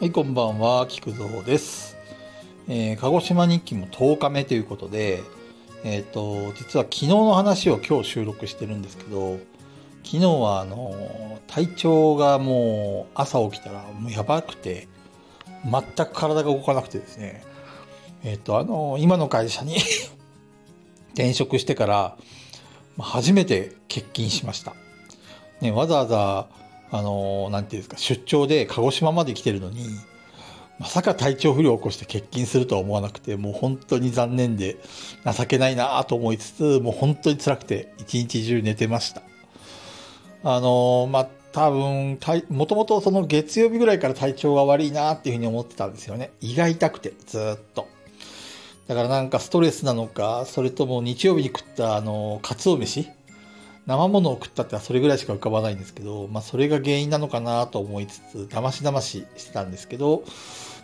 はい、こんばんは、菊蔵です。えー鹿児島日記も10日目ということで、えっ、と、実は昨日の話を今日収録してるんですけど、昨日はあの、体調がもう朝起きたらもうやばくて、全く体が動かなくてですね、えっ、と、あの、今の会社に 転職してから、初めて欠勤しました。ね、わざわざ、あの、なんていうんですか、出張で鹿児島まで来てるのに、まさか体調不良を起こして欠勤するとは思わなくて、もう本当に残念で情けないなと思いつつ、もう本当に辛くて一日中寝てました。あの、まあ、多分、もともとその月曜日ぐらいから体調が悪いなっていうふうに思ってたんですよね。胃が痛くて、ずっと。だからなんかストレスなのか、それとも日曜日に食ったあの、カツオ飯生ものを食ったってそれぐらいしか浮かばないんですけど、まあそれが原因なのかなと思いつつ、だましだまししてたんですけど、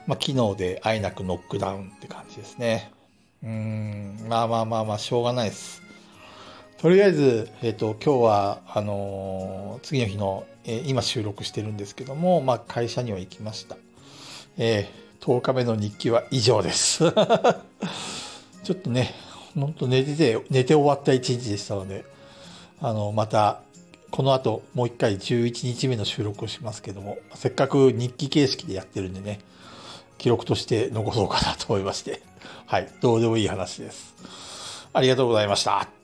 まあ昨日であえなくノックダウンって感じですね。うーん、まあまあまあまあ、しょうがないです。とりあえず、えっ、と、今日は、あのー次の日の、えー今収録してるんですけども、まあ会社には行きました。えー10日目の日記は以上です。ちょっとね、ほんと寝てて、寝て終わった一日でしたので、あの、また、この後、もう一回11日目の収録をしますけども、せっかく日記形式でやってるんでね、記録として残そうかなと思いまして、はい、どうでもいい話です。ありがとうございました。